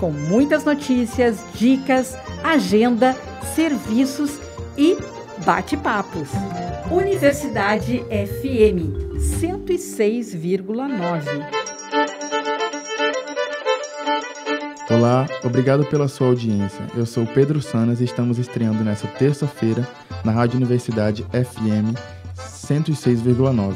com muitas notícias, dicas, agenda, serviços e bate-papos. Universidade FM 106,9. Olá, obrigado pela sua audiência. Eu sou Pedro Sanas e estamos estreando nesta terça-feira na Rádio Universidade FM 106,9.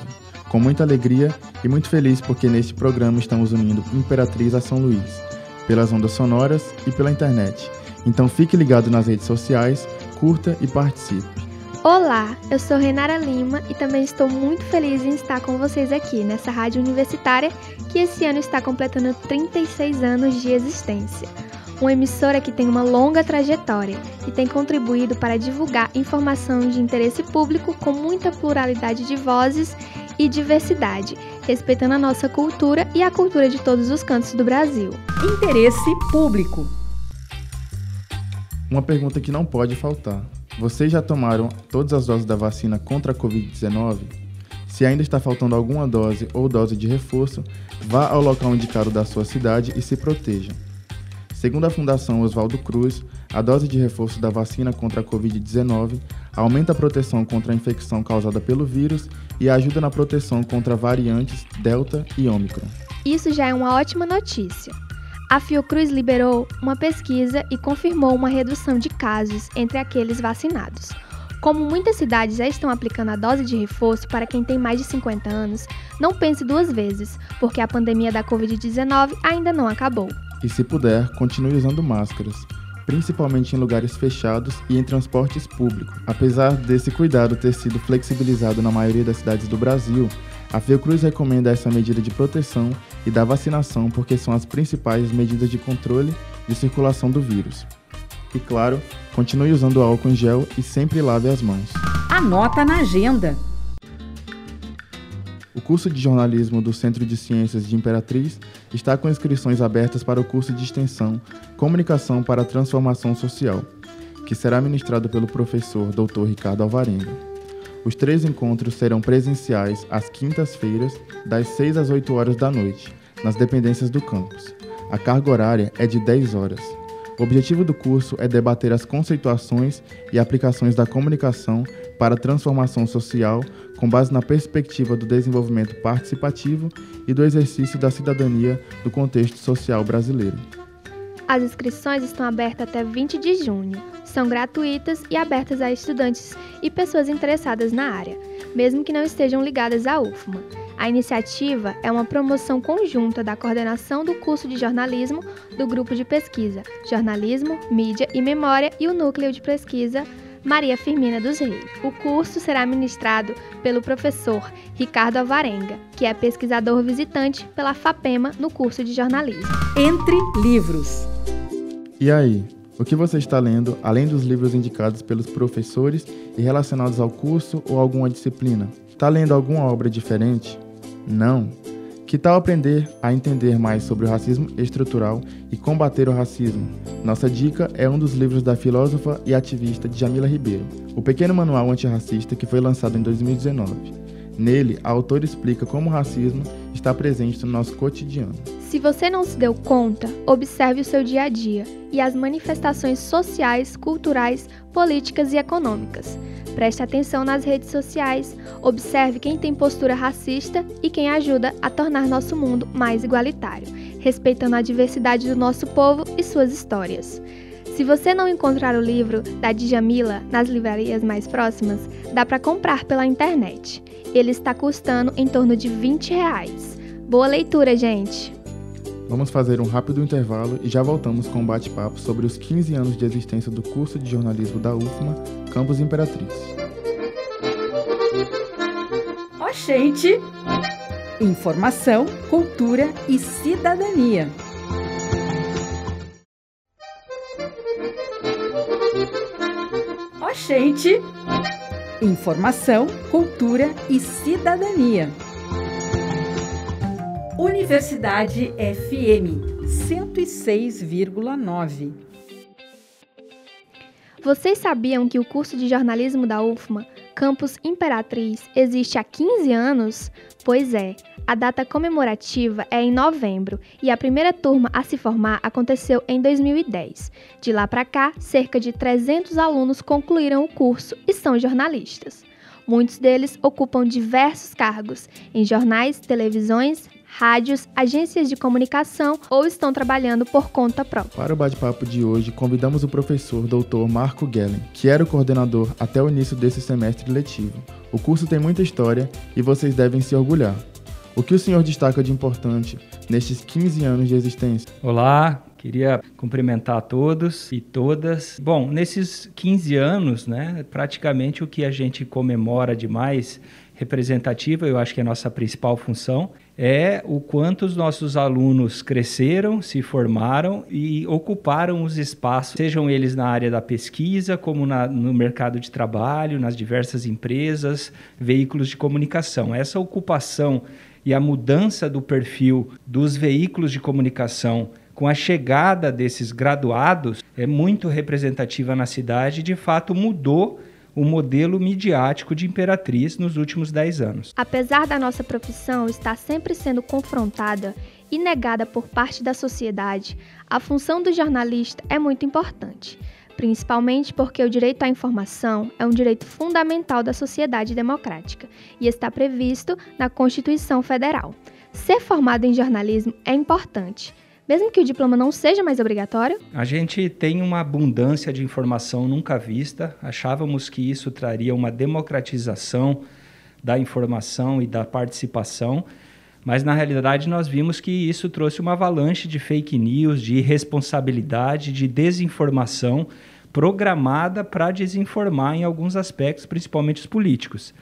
Com muita alegria e muito feliz porque neste programa estamos unindo Imperatriz a São Luís, pelas ondas sonoras e pela internet. Então fique ligado nas redes sociais, curta e participe. Olá, eu sou Renara Lima e também estou muito feliz em estar com vocês aqui nessa rádio universitária que esse ano está completando 36 anos de existência. Uma emissora que tem uma longa trajetória e tem contribuído para divulgar informação de interesse público com muita pluralidade de vozes e diversidade, respeitando a nossa cultura e a cultura de todos os cantos do Brasil. Interesse público. Uma pergunta que não pode faltar. Vocês já tomaram todas as doses da vacina contra a Covid-19? Se ainda está faltando alguma dose ou dose de reforço, vá ao local indicado da sua cidade e se proteja. Segundo a Fundação Oswaldo Cruz, a dose de reforço da vacina contra a Covid-19 aumenta a proteção contra a infecção causada pelo vírus e ajuda na proteção contra variantes Delta e Ômicron. Isso já é uma ótima notícia. A Fiocruz liberou uma pesquisa e confirmou uma redução de casos entre aqueles vacinados. Como muitas cidades já estão aplicando a dose de reforço para quem tem mais de 50 anos, não pense duas vezes, porque a pandemia da Covid-19 ainda não acabou. E se puder, continue usando máscaras, principalmente em lugares fechados e em transportes públicos. Apesar desse cuidado ter sido flexibilizado na maioria das cidades do Brasil, a Fiocruz recomenda essa medida de proteção e da vacinação porque são as principais medidas de controle de circulação do vírus. E claro, continue usando álcool em gel e sempre lave as mãos. Anota na agenda. O curso de jornalismo do Centro de Ciências de Imperatriz está com inscrições abertas para o curso de extensão Comunicação para a Transformação Social, que será ministrado pelo professor Dr. Ricardo Alvarenga. Os três encontros serão presenciais às quintas-feiras, das 6 às 8 horas da noite, nas dependências do campus. A carga horária é de 10 horas. O objetivo do curso é debater as conceituações e aplicações da comunicação para a transformação social com base na perspectiva do desenvolvimento participativo e do exercício da cidadania do contexto social brasileiro. As inscrições estão abertas até 20 de junho. São gratuitas e abertas a estudantes e pessoas interessadas na área, mesmo que não estejam ligadas à UFMA. A iniciativa é uma promoção conjunta da coordenação do curso de jornalismo do grupo de pesquisa Jornalismo, Mídia e Memória e o núcleo de pesquisa Maria Firmina dos Reis. O curso será ministrado pelo professor Ricardo Avarenga, que é pesquisador visitante pela FAPEMA no curso de jornalismo. Entre livros. E aí, o que você está lendo, além dos livros indicados pelos professores e relacionados ao curso ou alguma disciplina? Está lendo alguma obra diferente? Não? Que tal aprender a entender mais sobre o racismo estrutural e combater o racismo? Nossa dica é um dos livros da filósofa e ativista Jamila Ribeiro, O Pequeno Manual Antirracista, que foi lançado em 2019. Nele, a autora explica como o racismo está presente no nosso cotidiano. Se você não se deu conta, observe o seu dia a dia e as manifestações sociais, culturais, políticas e econômicas. Preste atenção nas redes sociais, observe quem tem postura racista e quem ajuda a tornar nosso mundo mais igualitário, respeitando a diversidade do nosso povo e suas histórias. Se você não encontrar o livro da Djamila nas livrarias mais próximas, dá para comprar pela internet. Ele está custando em torno de 20 reais. Boa leitura, gente! Vamos fazer um rápido intervalo e já voltamos com um bate-papo sobre os 15 anos de existência do curso de jornalismo da UFMA, Campus Imperatriz. Oxente! Informação, cultura e cidadania. Oxente! Informação, cultura e cidadania. Universidade FM 106,9. Vocês sabiam que o curso de jornalismo da UFMA, Campus Imperatriz, existe há 15 anos? Pois é, a data comemorativa é em novembro e a primeira turma a se formar aconteceu em 2010. De lá para cá, cerca de 300 alunos concluíram o curso e são jornalistas. Muitos deles ocupam diversos cargos em jornais, televisões, rádios, agências de comunicação ou estão trabalhando por conta própria. Para o bate-papo de hoje, convidamos o professor Dr. Marco Gellen, que era o coordenador até o início desse semestre letivo. O curso tem muita história e vocês devem se orgulhar. O que o senhor destaca de importante nestes 15 anos de existência? Olá, Queria cumprimentar a todos e todas. Bom, nesses 15 anos, né, praticamente o que a gente comemora de mais representativo, eu acho que é a nossa principal função, é o quanto os nossos alunos cresceram, se formaram e ocuparam os espaços, sejam eles na área da pesquisa, como na, no mercado de trabalho, nas diversas empresas, veículos de comunicação. Essa ocupação e a mudança do perfil dos veículos de comunicação com a chegada desses graduados é muito representativa na cidade de fato mudou o modelo midiático de Imperatriz nos últimos 10 anos. Apesar da nossa profissão estar sempre sendo confrontada e negada por parte da sociedade, a função do jornalista é muito importante, principalmente porque o direito à informação é um direito fundamental da sociedade democrática e está previsto na Constituição Federal. Ser formado em jornalismo é importante mesmo que o diploma não seja mais obrigatório? A gente tem uma abundância de informação nunca vista. Achávamos que isso traria uma democratização da informação e da participação, mas na realidade nós vimos que isso trouxe uma avalanche de fake news, de irresponsabilidade, de desinformação programada para desinformar em alguns aspectos, principalmente os políticos.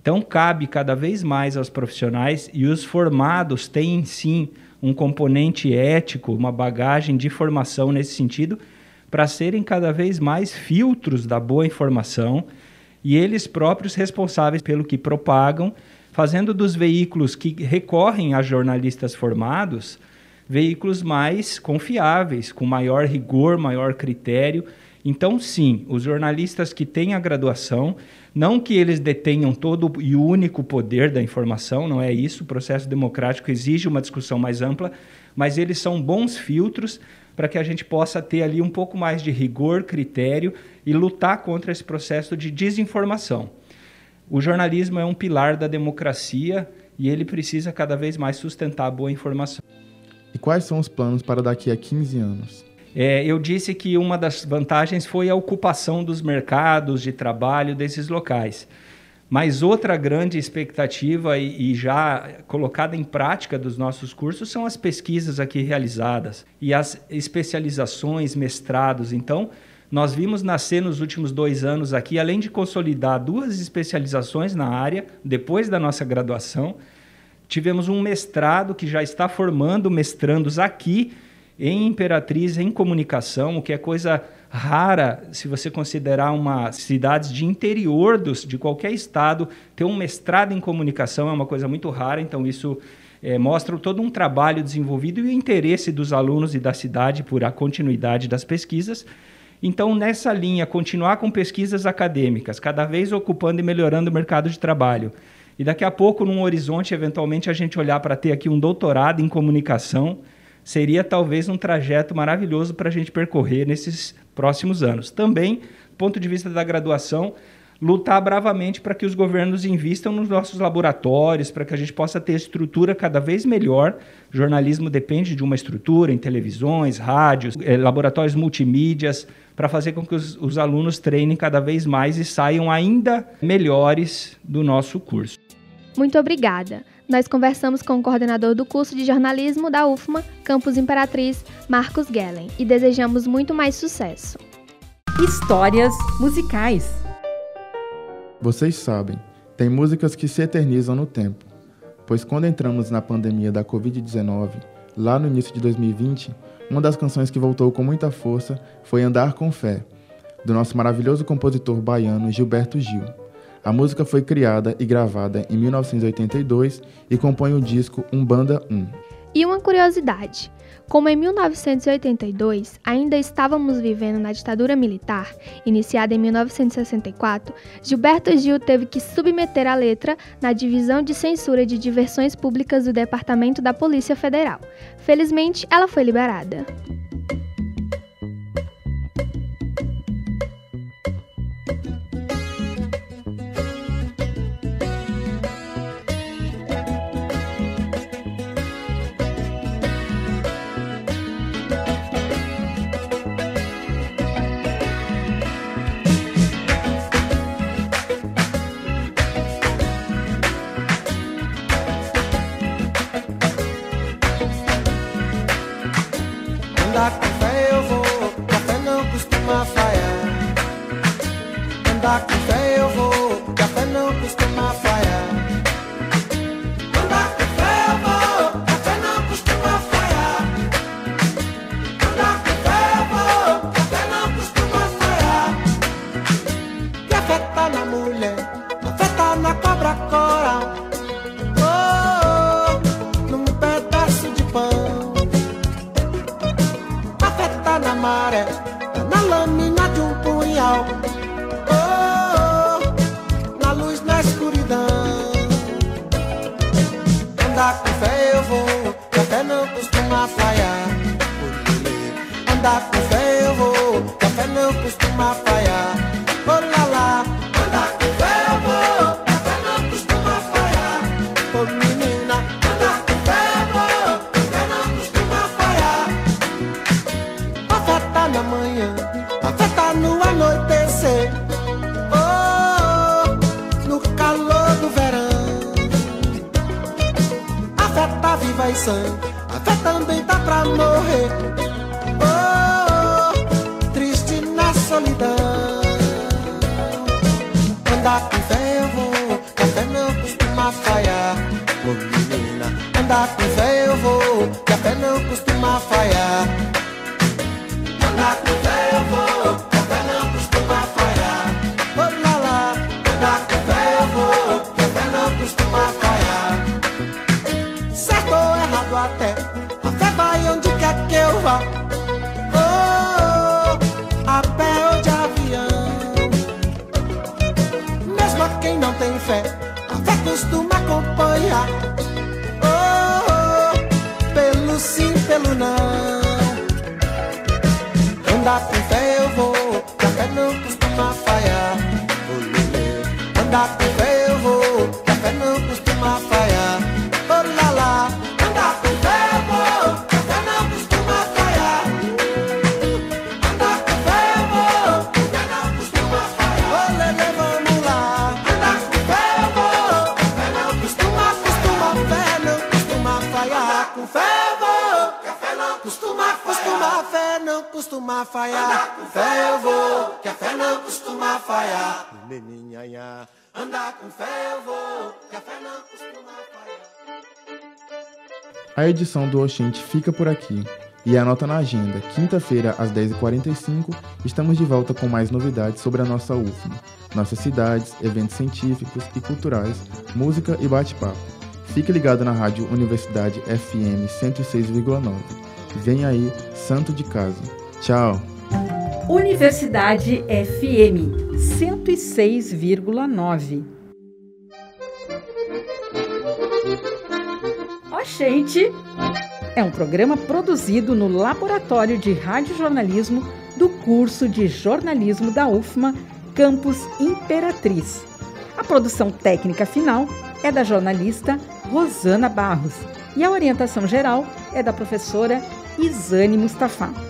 Então cabe cada vez mais aos profissionais e os formados têm sim um componente ético, uma bagagem de formação nesse sentido, para serem cada vez mais filtros da boa informação e eles próprios responsáveis pelo que propagam, fazendo dos veículos que recorrem a jornalistas formados veículos mais confiáveis, com maior rigor, maior critério. Então, sim, os jornalistas que têm a graduação não que eles detenham todo e único poder da informação, não é isso. O processo democrático exige uma discussão mais ampla, mas eles são bons filtros para que a gente possa ter ali um pouco mais de rigor, critério e lutar contra esse processo de desinformação. O jornalismo é um pilar da democracia e ele precisa cada vez mais sustentar a boa informação. E quais são os planos para daqui a 15 anos? É, eu disse que uma das vantagens foi a ocupação dos mercados de trabalho desses locais. Mas outra grande expectativa e, e, já colocada em prática dos nossos cursos são as pesquisas aqui realizadas e as especializações, mestrados. Então, nós vimos nascer nos últimos dois anos aqui, além de consolidar duas especializações na área, depois da nossa graduação, tivemos um mestrado que já está formando mestrandos aqui em Imperatriz, em comunicação, o que é coisa rara se você considerar uma cidade de interior dos, de qualquer estado, ter um mestrado em comunicação é uma coisa muito rara, então isso é, mostra todo um trabalho desenvolvido e o interesse dos alunos e da cidade por a continuidade das pesquisas. Então, nessa linha, continuar com pesquisas acadêmicas, cada vez ocupando e melhorando o mercado de trabalho. E daqui a pouco, num horizonte, eventualmente, a gente olhar para ter aqui um doutorado em comunicação, seria talvez um trajeto maravilhoso para a gente percorrer nesses próximos anos. Também, do ponto de vista da graduação, lutar bravamente para que os governos invistam nos nossos laboratórios, para que a gente possa ter estrutura cada vez melhor. O jornalismo depende de uma estrutura em televisões, rádios, eh, laboratórios multimídias, para fazer com que os, os alunos treinem cada vez mais e saiam ainda melhores do nosso curso. Muito obrigada nós conversamos com o coordenador do curso de jornalismo da UFMA, Campus Imperatriz, Marcos Gellen, e desejamos muito mais sucesso. Histórias musicais. Vocês sabem, tem músicas que se eternizam no tempo, pois quando entramos na pandemia da Covid-19, lá no início de 2020, uma das canções que voltou com muita força foi Andar com Fé. do nosso maravilhoso compositor baiano Gilberto Gil. A música foi criada e gravada em 1982 e compõe o disco Umbanda 1. E uma curiosidade: como em 1982 ainda estávamos vivendo na ditadura militar, iniciada em 1964, Gilberto Gil teve que submeter a letra na divisão de censura de diversões públicas do Departamento da Polícia Federal. Felizmente, ela foi liberada. Solidão. Andar com fé eu vou, café não costuma falhar. Ô menina, andar com fé eu vou, café não costuma falhar. that eu vou, que a fé não costuma falhar. A edição do Oxente fica por aqui. E anota na agenda, quinta-feira às 10h45, estamos de volta com mais novidades sobre a nossa UFMA, nossas cidades, eventos científicos e culturais, música e bate-papo. Fique ligado na rádio Universidade FM 106,9. Vem aí, Santo de Casa. Tchau! Universidade FM 106,9. Oxente é um programa produzido no Laboratório de Radiojornalismo do curso de jornalismo da UFMA, Campus Imperatriz. A produção técnica final é da jornalista Rosana Barros e a orientação geral é da professora Isane Mustafa.